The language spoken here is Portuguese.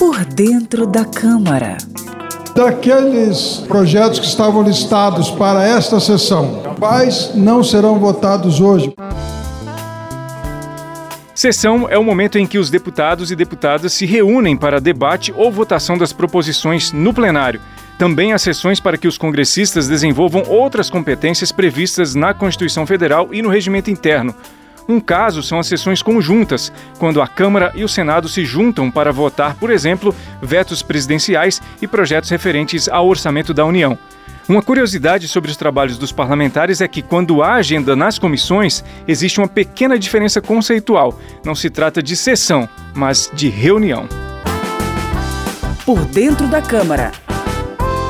Por dentro da Câmara. Daqueles projetos que estavam listados para esta sessão, quais não serão votados hoje? Sessão é o momento em que os deputados e deputadas se reúnem para debate ou votação das proposições no plenário. Também há sessões para que os congressistas desenvolvam outras competências previstas na Constituição Federal e no regimento interno. Um caso são as sessões conjuntas, quando a Câmara e o Senado se juntam para votar, por exemplo, vetos presidenciais e projetos referentes ao orçamento da União. Uma curiosidade sobre os trabalhos dos parlamentares é que, quando há agenda nas comissões, existe uma pequena diferença conceitual. Não se trata de sessão, mas de reunião. Por dentro da Câmara.